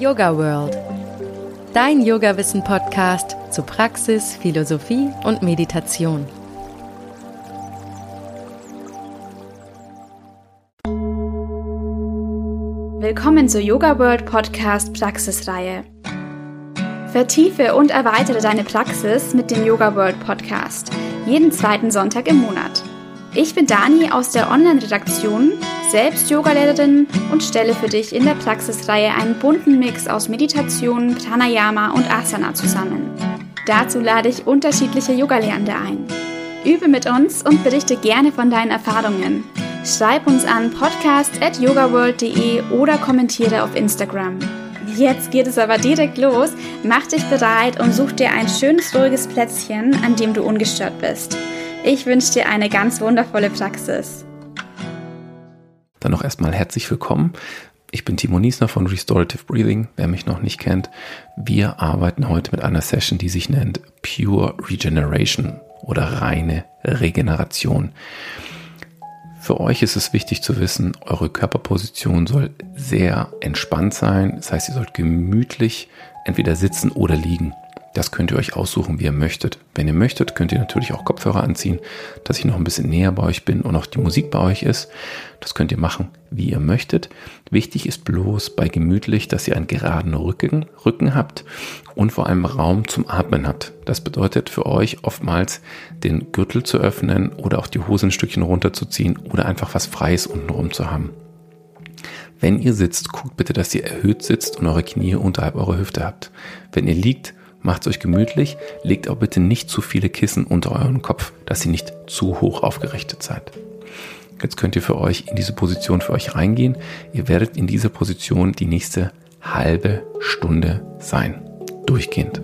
Yoga World. Dein Yoga-Wissen-Podcast zu Praxis, Philosophie und Meditation. Willkommen zur Yoga World Podcast Praxisreihe. Vertiefe und erweitere deine Praxis mit dem Yoga World Podcast. Jeden zweiten Sonntag im Monat. Ich bin Dani aus der Online-Redaktion, selbst Yogalehrerin und stelle für dich in der Praxisreihe einen bunten Mix aus Meditation, Pranayama und Asana zusammen. Dazu lade ich unterschiedliche Yogalehrende ein. Übe mit uns und berichte gerne von deinen Erfahrungen. Schreib uns an podcast.yogaworld.de oder kommentiere auf Instagram. Jetzt geht es aber direkt los. Mach dich bereit und such dir ein schönes, ruhiges Plätzchen, an dem du ungestört bist. Ich wünsche dir eine ganz wundervolle Praxis. Dann noch erstmal herzlich willkommen. Ich bin Timo Niesner von Restorative Breathing, wer mich noch nicht kennt. Wir arbeiten heute mit einer Session, die sich nennt Pure Regeneration oder reine Regeneration. Für euch ist es wichtig zu wissen, eure Körperposition soll sehr entspannt sein. Das heißt, ihr sollt gemütlich entweder sitzen oder liegen. Das könnt ihr euch aussuchen, wie ihr möchtet. Wenn ihr möchtet, könnt ihr natürlich auch Kopfhörer anziehen, dass ich noch ein bisschen näher bei euch bin und auch die Musik bei euch ist. Das könnt ihr machen, wie ihr möchtet. Wichtig ist bloß bei gemütlich, dass ihr einen geraden Rücken, Rücken habt und vor allem Raum zum Atmen habt. Das bedeutet für euch oftmals den Gürtel zu öffnen oder auch die Hose ein Stückchen runterzuziehen oder einfach was Freies untenrum zu haben. Wenn ihr sitzt, guckt bitte, dass ihr erhöht sitzt und eure Knie unterhalb eurer Hüfte habt. Wenn ihr liegt, Macht es euch gemütlich, legt auch bitte nicht zu viele Kissen unter euren Kopf, dass ihr nicht zu hoch aufgerichtet seid. Jetzt könnt ihr für euch in diese Position für euch reingehen. Ihr werdet in dieser Position die nächste halbe Stunde sein. Durchgehend.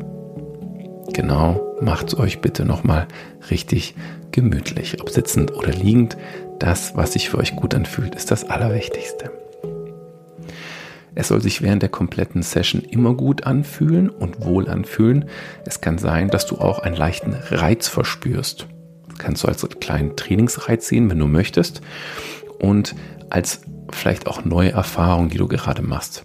Genau, macht es euch bitte nochmal richtig gemütlich. Ob sitzend oder liegend, das, was sich für euch gut anfühlt, ist das Allerwichtigste. Es soll sich während der kompletten Session immer gut anfühlen und wohl anfühlen. Es kann sein, dass du auch einen leichten Reiz verspürst. Das kannst du als kleinen Trainingsreiz sehen, wenn du möchtest. Und als vielleicht auch neue Erfahrung, die du gerade machst.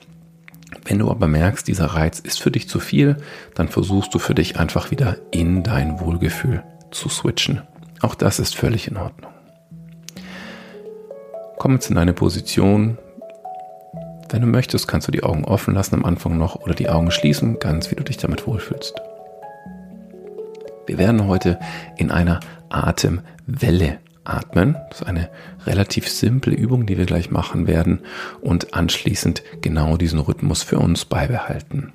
Wenn du aber merkst, dieser Reiz ist für dich zu viel, dann versuchst du für dich einfach wieder in dein Wohlgefühl zu switchen. Auch das ist völlig in Ordnung. Komm jetzt in eine Position, wenn du möchtest, kannst du die Augen offen lassen am Anfang noch oder die Augen schließen, ganz wie du dich damit wohlfühlst. Wir werden heute in einer Atemwelle atmen. Das ist eine relativ simple Übung, die wir gleich machen werden und anschließend genau diesen Rhythmus für uns beibehalten.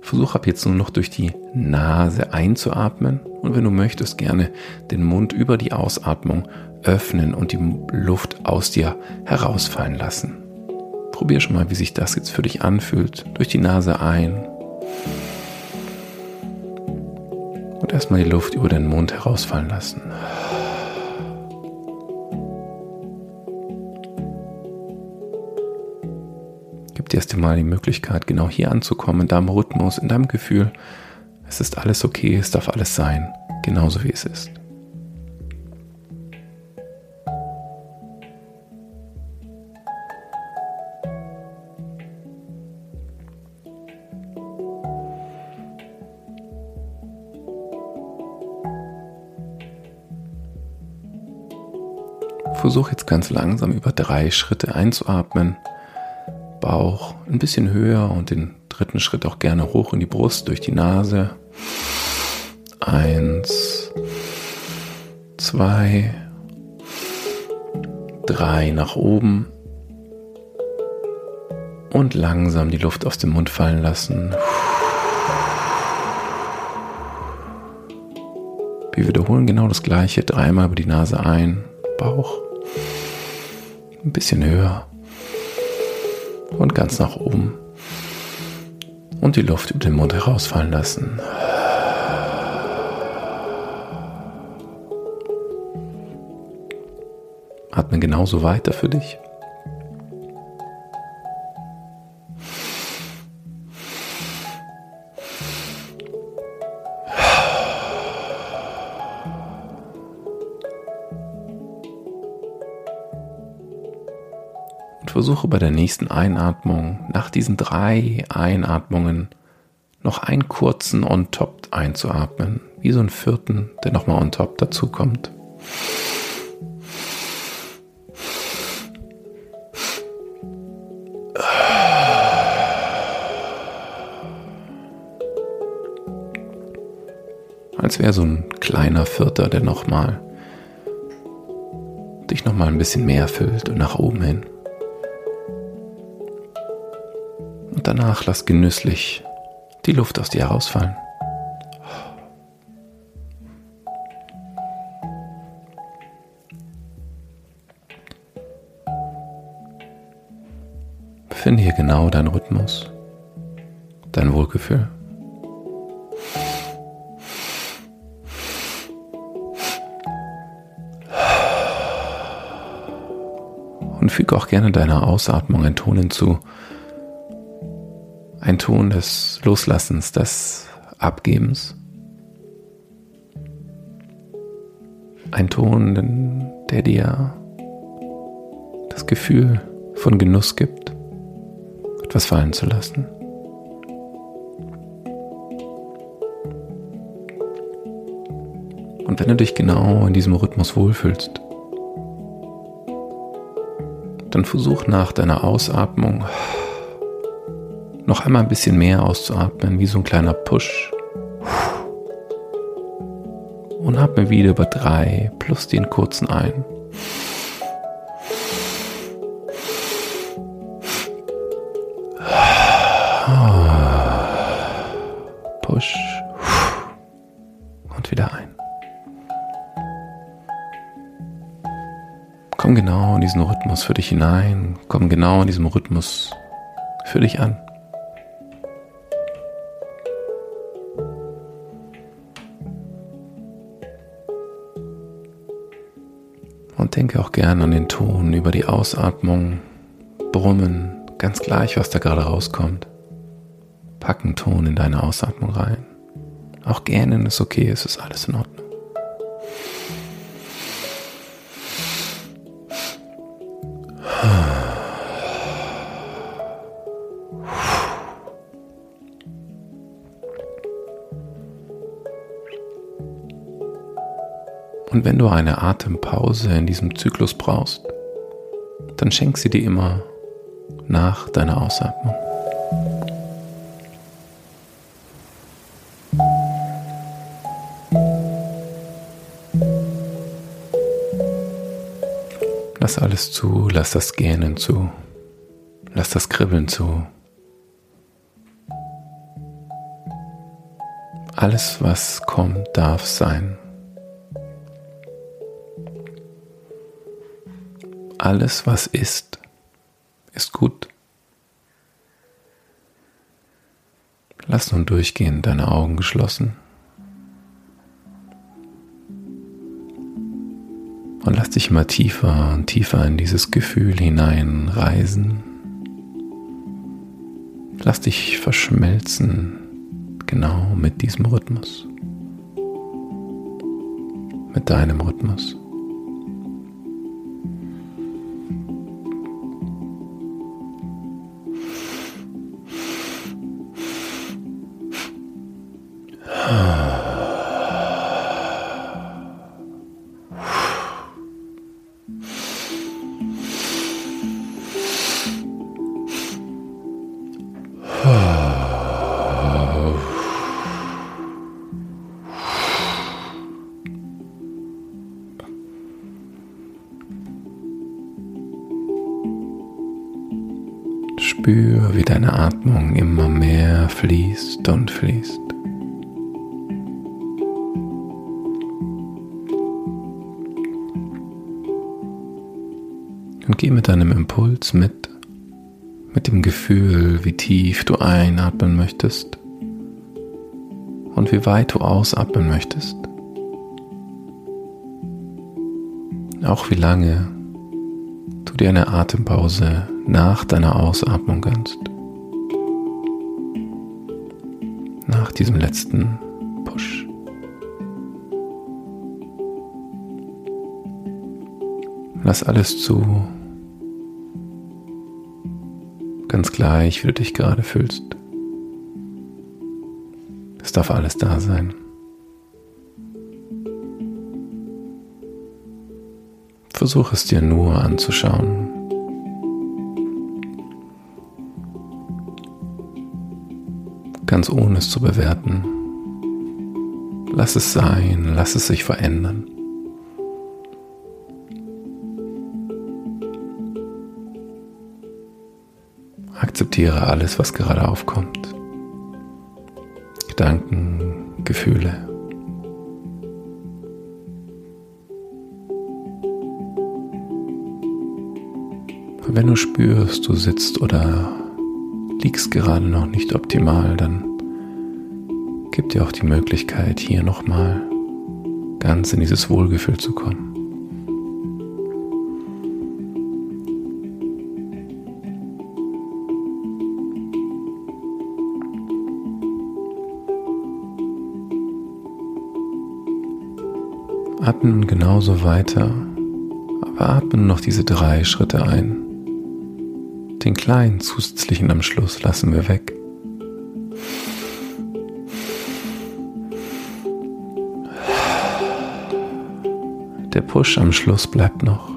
Versuch ab jetzt nur noch durch die Nase einzuatmen und wenn du möchtest, gerne den Mund über die Ausatmung öffnen und die Luft aus dir herausfallen lassen. Probier schon mal, wie sich das jetzt für dich anfühlt. Durch die Nase ein. Und erstmal die Luft über den Mund herausfallen lassen. Gib dir erst einmal die Möglichkeit, genau hier anzukommen, in deinem Rhythmus, in deinem Gefühl. Es ist alles okay, es darf alles sein, genauso wie es ist. Versuch jetzt ganz langsam über drei Schritte einzuatmen. Bauch ein bisschen höher und den dritten Schritt auch gerne hoch in die Brust durch die Nase. Eins, zwei, drei nach oben und langsam die Luft aus dem Mund fallen lassen. Wir wiederholen genau das gleiche, dreimal über die Nase ein, Bauch ein bisschen höher und ganz nach oben und die Luft über den Mund herausfallen lassen. Atme genauso weiter für dich. Versuche bei der nächsten Einatmung, nach diesen drei Einatmungen, noch einen kurzen on top einzuatmen, wie so einen vierten, der nochmal on top dazu kommt. Als wäre so ein kleiner Vierter, der nochmal dich nochmal ein bisschen mehr füllt und nach oben hin. Danach lass genüsslich die Luft aus dir herausfallen. Finde hier genau deinen Rhythmus, dein Wohlgefühl. Und füge auch gerne deiner Ausatmung einen Ton hinzu. Ein Ton des Loslassens, des Abgebens. Ein Ton, der dir das Gefühl von Genuss gibt, etwas fallen zu lassen. Und wenn du dich genau in diesem Rhythmus wohlfühlst, dann versuch nach deiner Ausatmung noch einmal ein bisschen mehr auszuatmen, wie so ein kleiner Push. Und atme wieder über drei plus den kurzen ein. Push und wieder ein. Komm genau in diesen Rhythmus für dich hinein. Komm genau in diesem Rhythmus für dich an. Denke auch gern an den Ton über die Ausatmung, Brummen, ganz gleich, was da gerade rauskommt. Pack einen Ton in deine Ausatmung rein. Auch gähnen ist okay, es ist alles in Ordnung. Wenn du eine Atempause in diesem Zyklus brauchst, dann schenk sie dir immer nach deiner Ausatmung. Lass alles zu, lass das Gähnen zu, lass das Kribbeln zu. Alles, was kommt, darf sein. Alles, was ist, ist gut. Lass nun durchgehen, deine Augen geschlossen. Und lass dich mal tiefer und tiefer in dieses Gefühl hineinreisen. Lass dich verschmelzen, genau mit diesem Rhythmus. Mit deinem Rhythmus. Deine Atmung immer mehr fließt und fließt. Und geh mit deinem Impuls mit, mit dem Gefühl, wie tief du einatmen möchtest und wie weit du ausatmen möchtest. Auch wie lange du dir eine Atempause nach deiner Ausatmung gönnst. Diesem letzten Push. Lass alles zu. Ganz gleich, wie du dich gerade fühlst. Es darf alles da sein. Versuch es dir nur anzuschauen. Ganz ohne es zu bewerten. Lass es sein, lass es sich verändern. Akzeptiere alles, was gerade aufkommt. Gedanken, Gefühle. wenn du spürst, du sitzt oder liegst gerade noch nicht optimal, dann gib dir auch die Möglichkeit, hier nochmal ganz in dieses Wohlgefühl zu kommen. Atmen genauso weiter, aber atmen noch diese drei Schritte ein. Den kleinen zusätzlichen am Schluss lassen wir weg. Der Push am Schluss bleibt noch.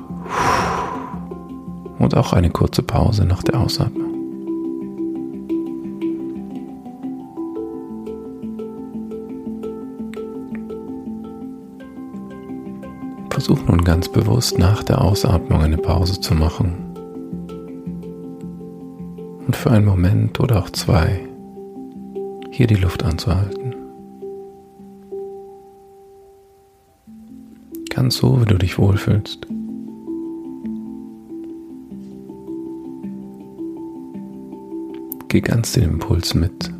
Und auch eine kurze Pause nach der Ausatmung. Versuch nun ganz bewusst nach der Ausatmung eine Pause zu machen. Für einen Moment oder auch zwei hier die Luft anzuhalten. Ganz so, wie du dich wohlfühlst. Geh ganz den Impuls mit,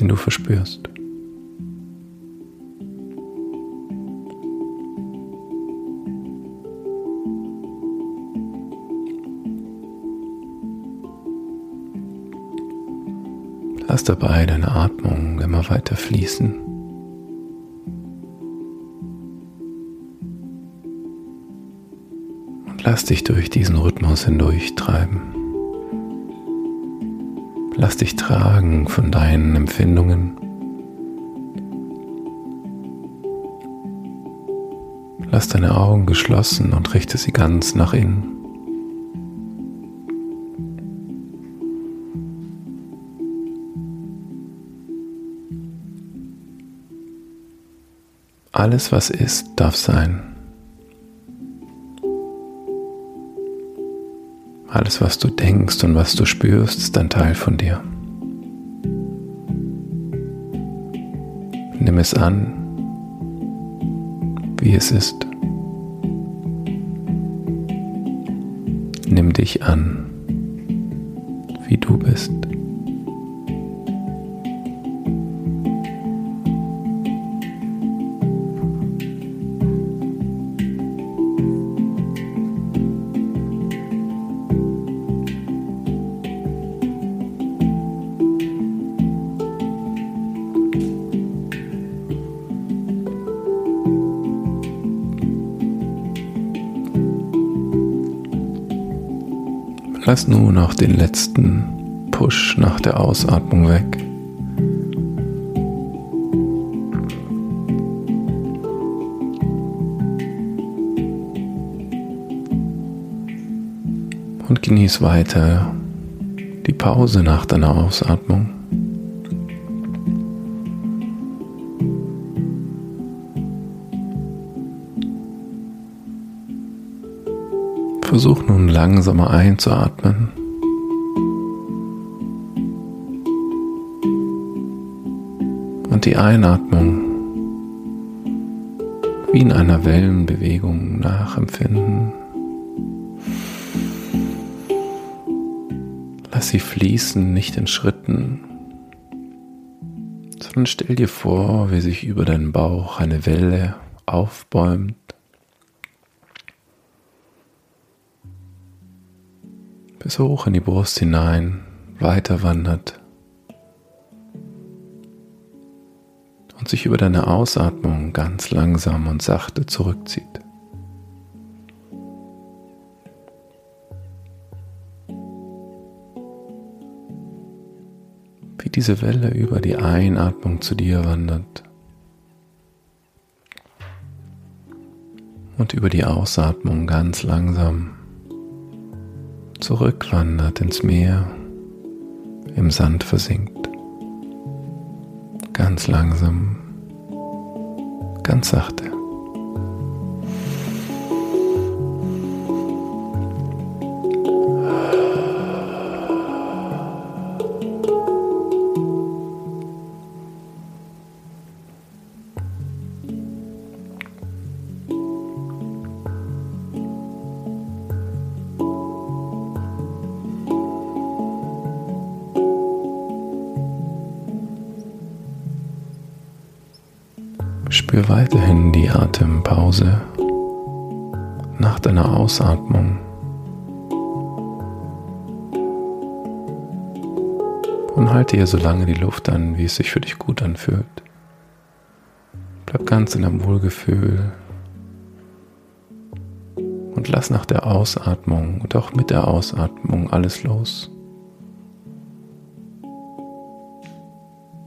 den du verspürst. Lass dabei deine Atmung immer weiter fließen. Und lass dich durch diesen Rhythmus hindurch treiben. Lass dich tragen von deinen Empfindungen. Lass deine Augen geschlossen und richte sie ganz nach innen. Alles, was ist, darf sein. Alles, was du denkst und was du spürst, ist ein Teil von dir. Nimm es an, wie es ist. Nimm dich an, wie du bist. Lass nun auch den letzten Push nach der Ausatmung weg. Und genieß weiter die Pause nach deiner Ausatmung. Versuch nun langsamer einzuatmen. Und die Einatmung wie in einer Wellenbewegung nachempfinden. Lass sie fließen, nicht in Schritten, sondern stell dir vor, wie sich über deinen Bauch eine Welle aufbäumt bis hoch in die Brust hinein weiter wandert und sich über deine Ausatmung ganz langsam und sachte zurückzieht. Wie diese Welle über die Einatmung zu dir wandert und über die Ausatmung ganz langsam zurückwandert ins Meer, im Sand versinkt. Ganz langsam, ganz sachte. Atempause nach deiner Ausatmung. Und halte hier so lange die Luft an, wie es sich für dich gut anfühlt. Bleib ganz in deinem Wohlgefühl und lass nach der Ausatmung und auch mit der Ausatmung alles los.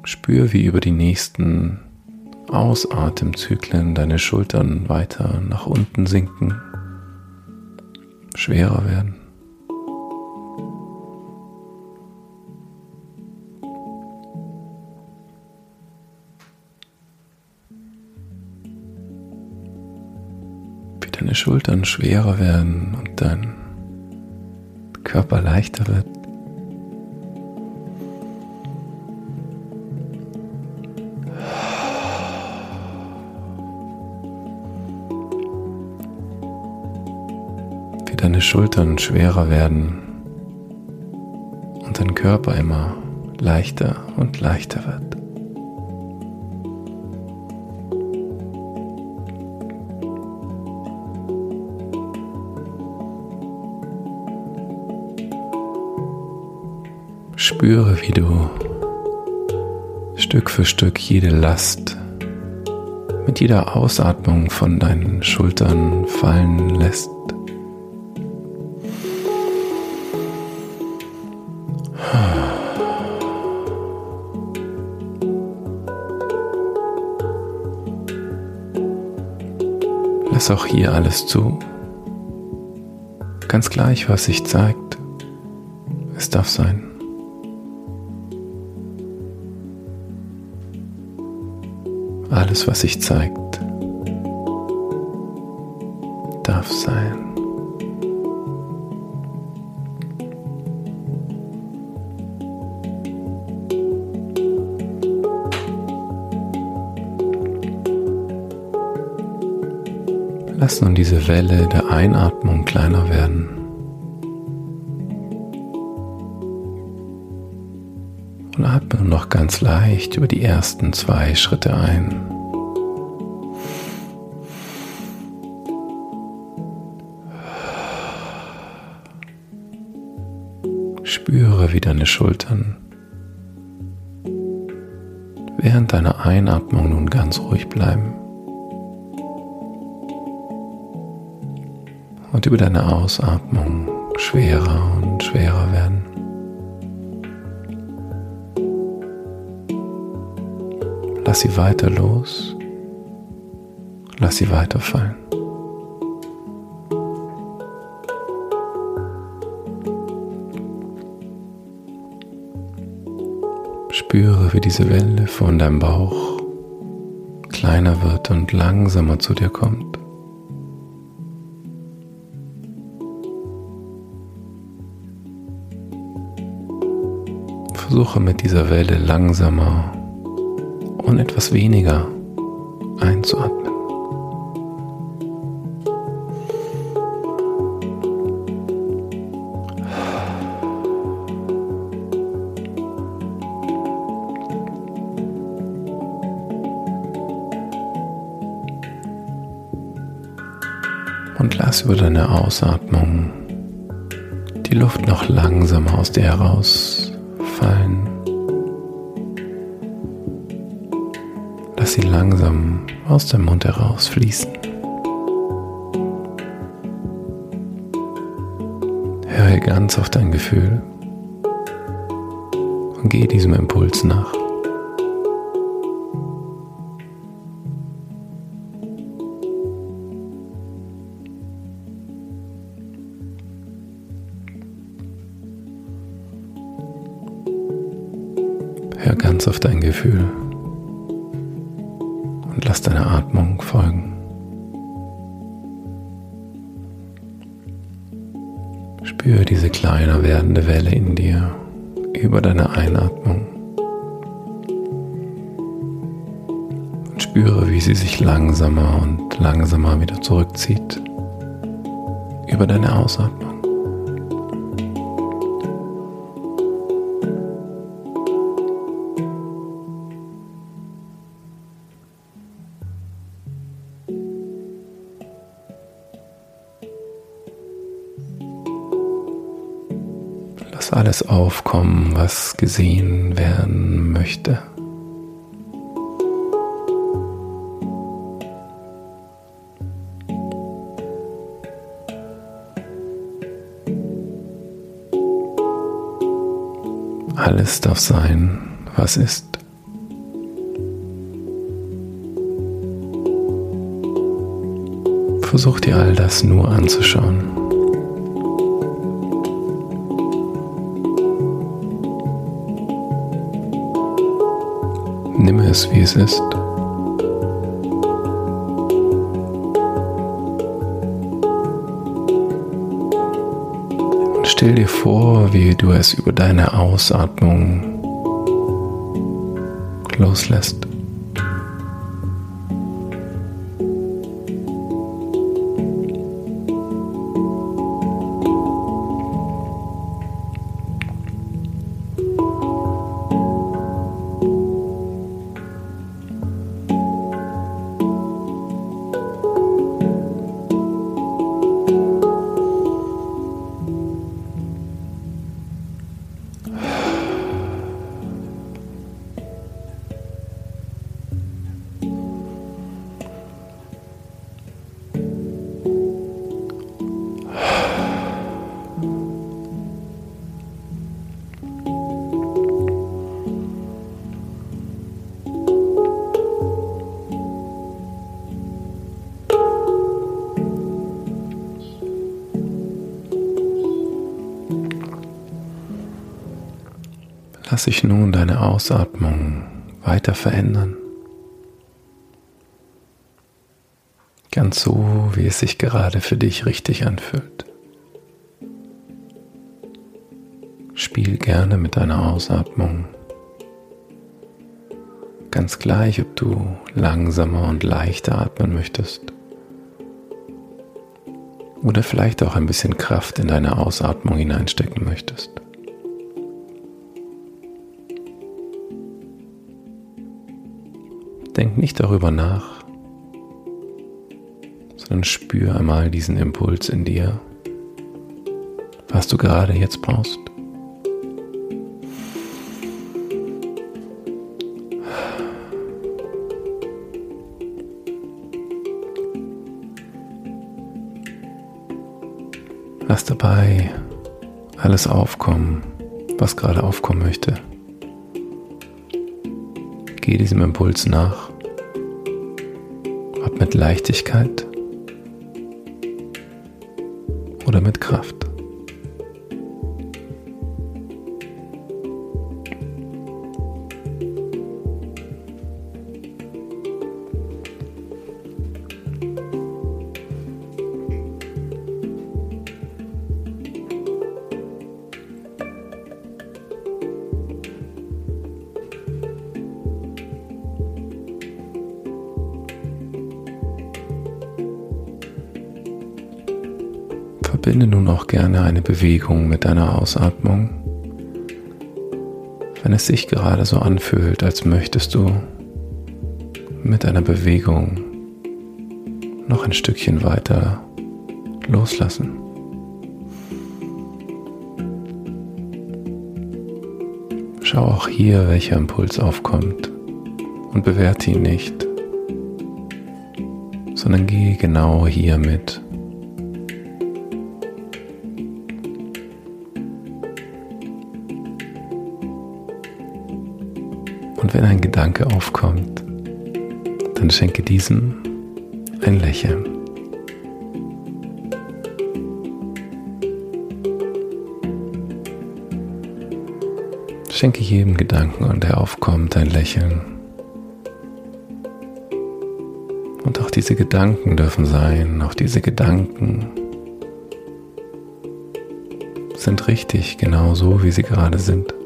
Spür, wie über die nächsten Ausatemzyklen deine Schultern weiter nach unten sinken, schwerer werden. Wie deine Schultern schwerer werden und dein Körper leichter wird. Deine Schultern schwerer werden und dein Körper immer leichter und leichter wird. Spüre, wie du Stück für Stück jede Last mit jeder Ausatmung von deinen Schultern fallen lässt. Lass auch hier alles zu. Ganz gleich, was sich zeigt. Es darf sein. Alles, was sich zeigt, Lass nun diese Welle der Einatmung kleiner werden. Und atme noch ganz leicht über die ersten zwei Schritte ein. Spüre, wie deine Schultern während deiner Einatmung nun ganz ruhig bleiben. Und über deine Ausatmung schwerer und schwerer werden. Lass sie weiter los, lass sie weiter fallen. Spüre, wie diese Welle von deinem Bauch kleiner wird und langsamer zu dir kommt. Versuche mit dieser Welle langsamer und etwas weniger einzuatmen. Und lass über deine Ausatmung die Luft noch langsamer aus dir heraus langsam aus dem Mund heraus fließen. Höre ganz auf dein Gefühl. Und geh diesem Impuls nach. Hör ganz auf dein Gefühl und lass deiner Atmung folgen. Spüre diese kleiner werdende Welle in dir über deine Einatmung. Und spüre, wie sie sich langsamer und langsamer wieder zurückzieht über deine Ausatmung. Alles aufkommen, was gesehen werden möchte. Alles darf sein, was ist. Versuch dir all das nur anzuschauen. Nimm es, wie es ist. Und stell dir vor, wie du es über deine Ausatmung loslässt. Lass sich nun deine Ausatmung weiter verändern. Ganz so, wie es sich gerade für dich richtig anfühlt. Spiel gerne mit deiner Ausatmung. Ganz gleich, ob du langsamer und leichter atmen möchtest. Oder vielleicht auch ein bisschen Kraft in deine Ausatmung hineinstecken möchtest. Denk nicht darüber nach, sondern spür einmal diesen Impuls in dir, was du gerade jetzt brauchst. Lass dabei alles aufkommen, was gerade aufkommen möchte. Geh diesem Impuls nach, mit Leichtigkeit oder mit Kraft. Verbinde nun auch gerne eine Bewegung mit deiner Ausatmung, wenn es sich gerade so anfühlt, als möchtest du mit einer Bewegung noch ein Stückchen weiter loslassen. Schau auch hier, welcher Impuls aufkommt und bewerte ihn nicht, sondern gehe genau hier mit. Wenn ein Gedanke aufkommt, dann schenke diesem ein Lächeln. Schenke jedem Gedanken, der aufkommt, ein Lächeln. Und auch diese Gedanken dürfen sein, auch diese Gedanken sind richtig, genau so, wie sie gerade sind.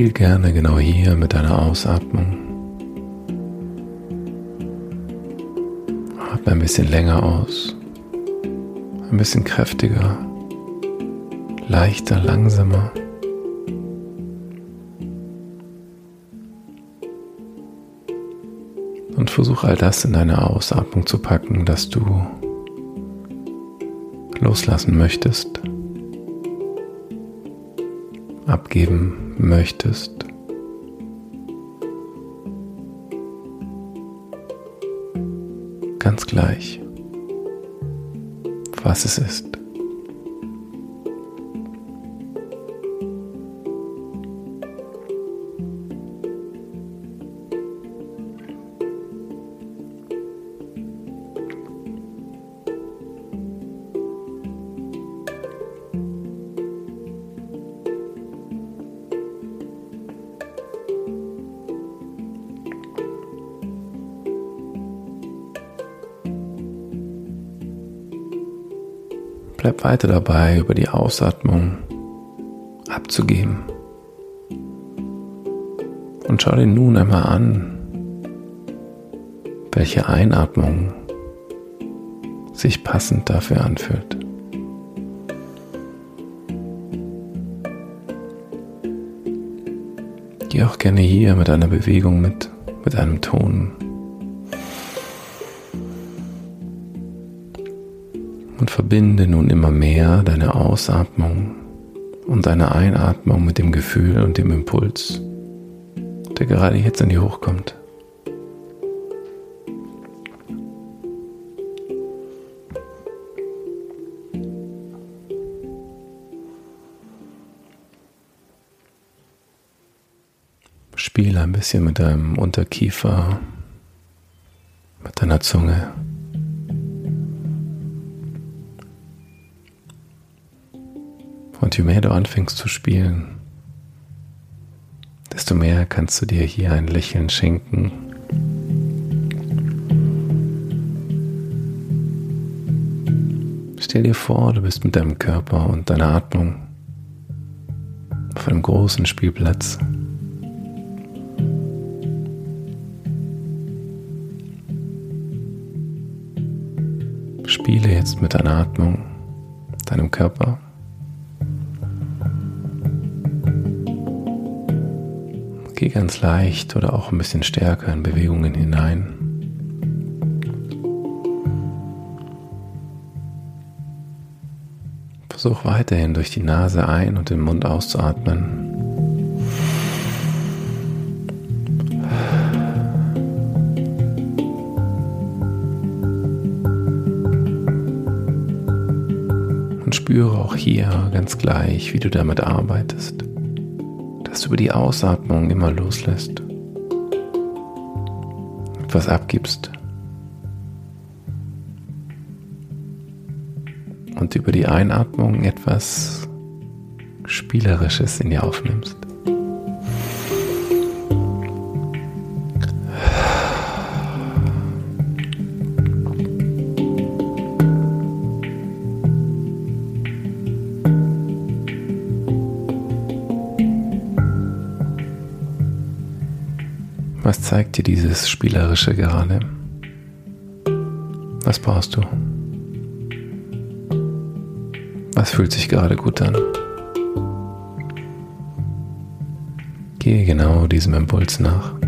Spiel gerne genau hier mit deiner Ausatmung. Atme ein bisschen länger aus, ein bisschen kräftiger, leichter, langsamer. Und versuch all das in deine Ausatmung zu packen, das du loslassen möchtest, abgeben möchtest. Ganz gleich, was es ist. Bleib weiter dabei, über die Ausatmung abzugeben. Und schau dir nun einmal an, welche Einatmung sich passend dafür anfühlt. Geh auch gerne hier mit einer Bewegung mit, mit einem Ton und verbinde nun immer mehr deine Ausatmung und deine Einatmung mit dem Gefühl und dem Impuls, der gerade jetzt in dir hochkommt. Spiele ein bisschen mit deinem Unterkiefer, mit deiner Zunge. Je mehr du anfängst zu spielen, desto mehr kannst du dir hier ein Lächeln schenken. Stell dir vor, du bist mit deinem Körper und deiner Atmung auf einem großen Spielplatz. Spiele jetzt mit deiner Atmung, deinem Körper Geh ganz leicht oder auch ein bisschen stärker in Bewegungen hinein. Versuch weiterhin durch die Nase ein und den Mund auszuatmen. Und spüre auch hier ganz gleich, wie du damit arbeitest dass du über die Ausatmung immer loslässt, etwas abgibst und über die Einatmung etwas Spielerisches in dir aufnimmst. Was zeigt dir dieses Spielerische gerade? Was brauchst du? Was fühlt sich gerade gut an? Gehe genau diesem Impuls nach.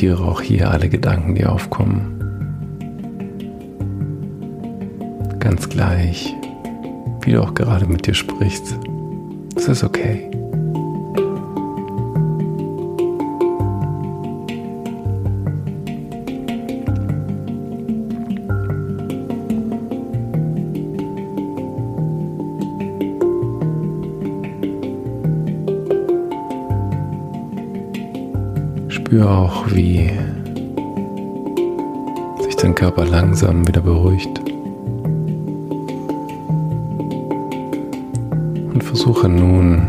Akzeptiere auch hier alle Gedanken, die aufkommen. Ganz gleich, wie du auch gerade mit dir sprichst. Es ist okay. Spür auch, wie sich dein Körper langsam wieder beruhigt. Und versuche nun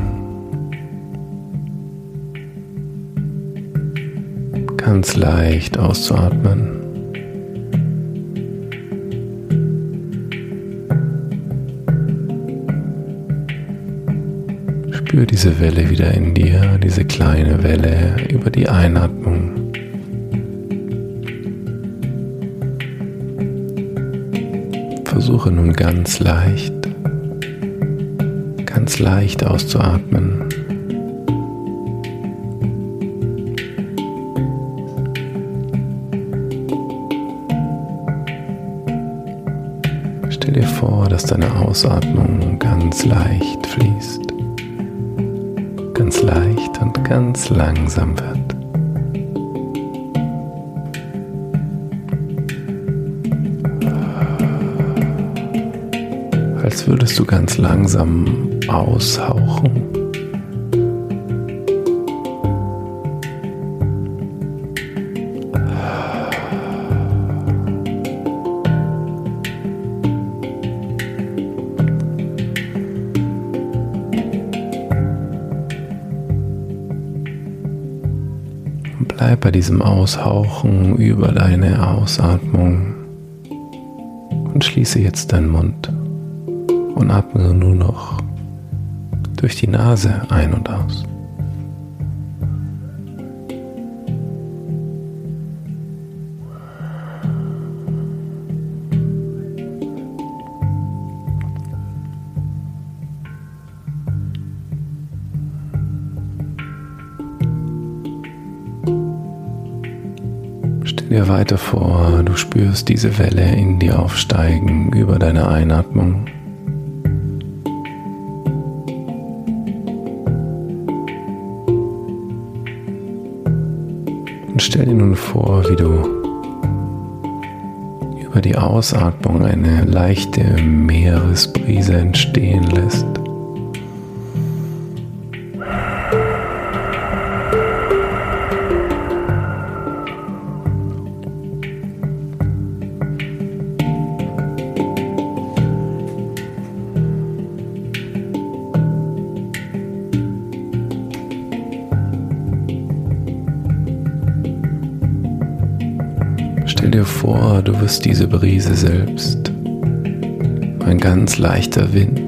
ganz leicht auszuatmen. Spür diese Welle wieder in dir, diese kleine Welle über die Einatmung. Versuche nun ganz leicht, ganz leicht auszuatmen. Stell dir vor, dass deine Ausatmung ganz leicht fließt ganz langsam wird. Als würdest du ganz langsam aushauchen. Bleib bei diesem Aushauchen über deine Ausatmung und schließe jetzt deinen Mund und atme nur noch durch die Nase ein und aus. Dir weiter vor, du spürst diese Welle in dir aufsteigen über deine Einatmung. Und stell dir nun vor, wie du über die Ausatmung eine leichte Meeresbrise entstehen lässt. Selbst. Ein ganz leichter Wind.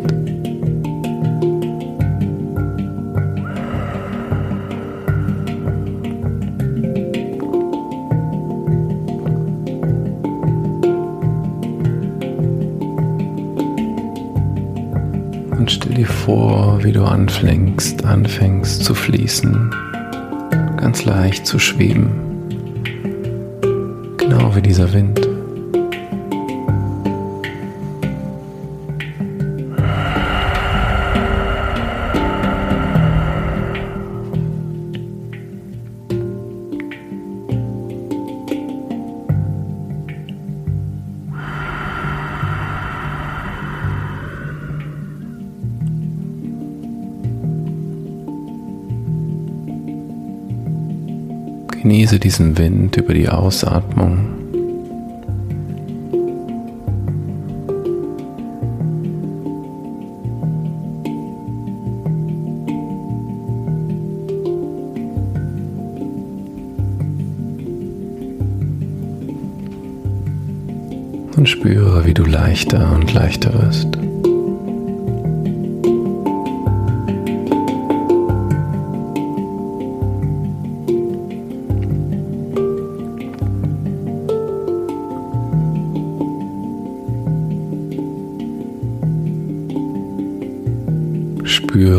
Und stell dir vor, wie du anfängst, anfängst zu fließen, ganz leicht zu schweben genau wie dieser Wind. Genieße diesen Wind über die Ausatmung. Und spüre, wie du leichter und leichter wirst.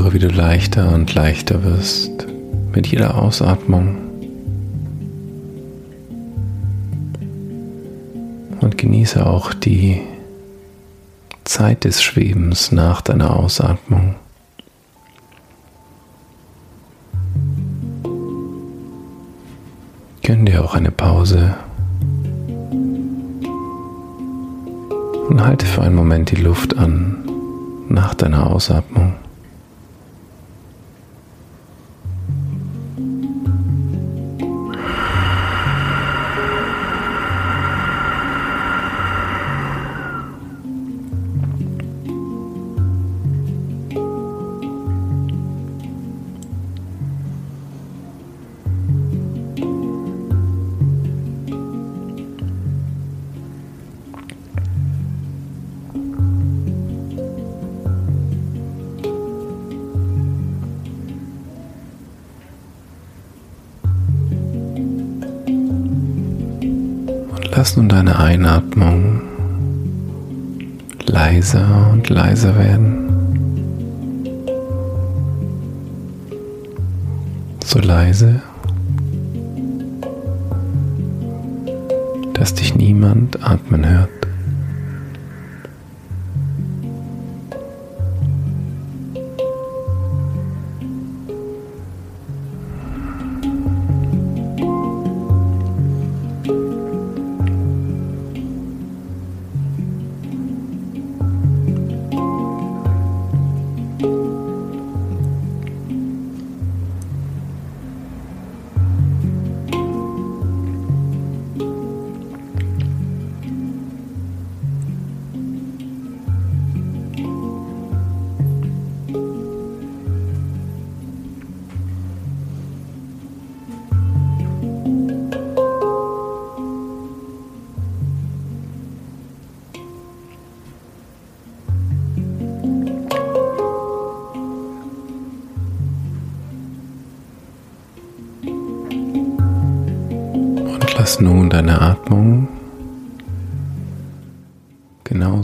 Spüre, wie du leichter und leichter wirst mit jeder Ausatmung. Und genieße auch die Zeit des Schwebens nach deiner Ausatmung. Gönn dir auch eine Pause und halte für einen Moment die Luft an nach deiner Ausatmung. Lass nun deine Einatmung leiser und leiser werden. So leise, dass dich niemand atmen hört.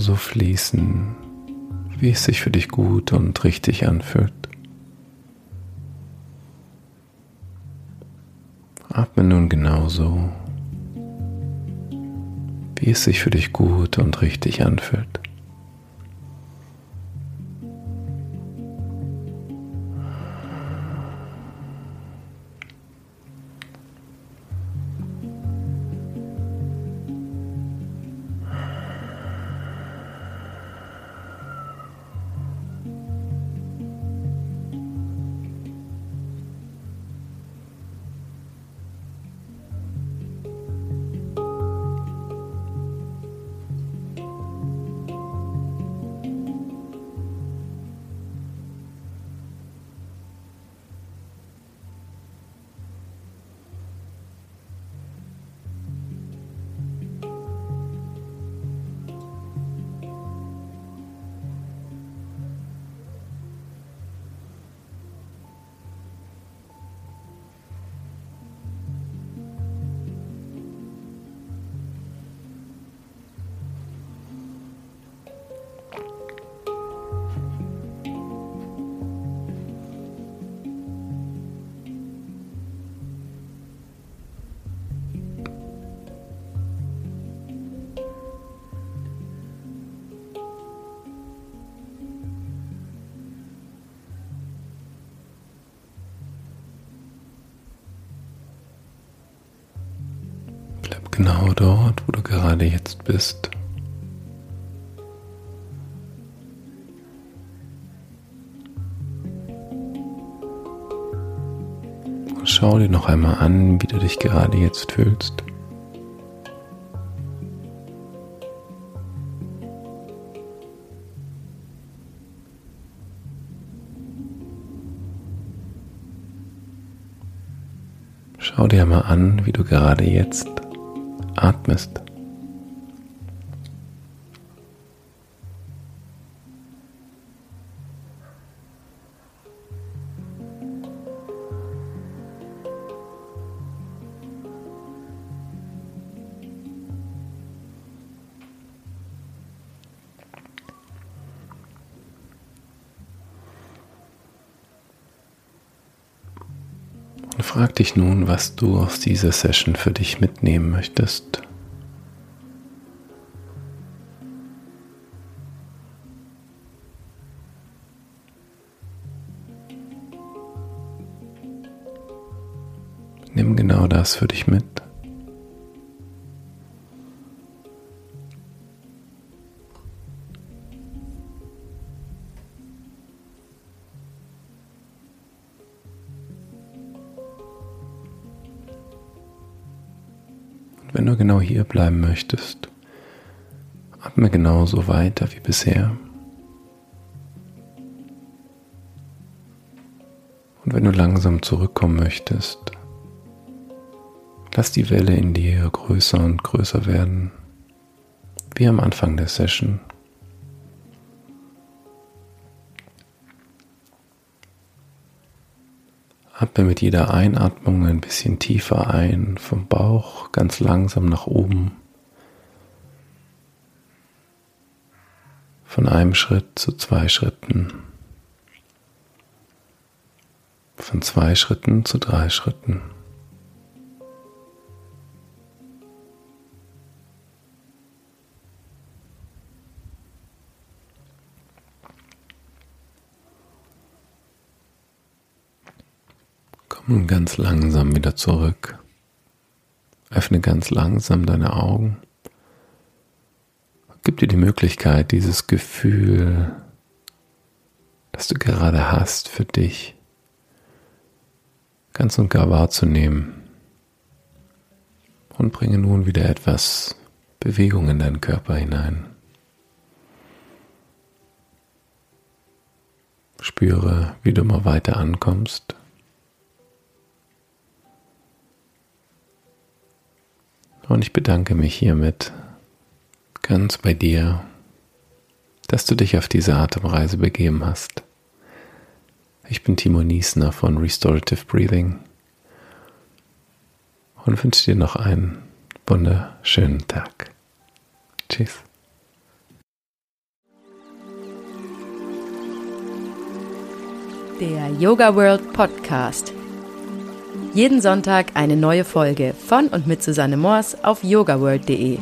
Genauso fließen, wie es sich für dich gut und richtig anfühlt. Atme nun genauso, wie es sich für dich gut und richtig anfühlt. Bleib genau dort, wo du gerade jetzt bist. Und schau dir noch einmal an, wie du dich gerade jetzt fühlst. Schau dir mal an, wie du gerade jetzt atmest. dich nun, was du aus dieser Session für dich mitnehmen möchtest. Nimm genau das für dich mit. Bleiben möchtest, atme genauso weiter wie bisher. Und wenn du langsam zurückkommen möchtest, lass die Welle in dir größer und größer werden, wie am Anfang der Session. Atme mit jeder Einatmung ein bisschen tiefer ein, vom Bauch ganz langsam nach oben. Von einem Schritt zu zwei Schritten. Von zwei Schritten zu drei Schritten. Komm nun ganz langsam wieder zurück. Öffne ganz langsam deine Augen. Gib dir die Möglichkeit, dieses Gefühl, das du gerade hast, für dich ganz und gar wahrzunehmen. Und bringe nun wieder etwas Bewegung in deinen Körper hinein. Spüre, wie du immer weiter ankommst. Und ich bedanke mich hiermit ganz bei dir, dass du dich auf diese Atemreise begeben hast. Ich bin Timo Niesner von Restorative Breathing und wünsche dir noch einen wunderschönen Tag. Tschüss. Der Yoga World Podcast jeden Sonntag eine neue Folge von und mit Susanne Moors auf yogaworld.de.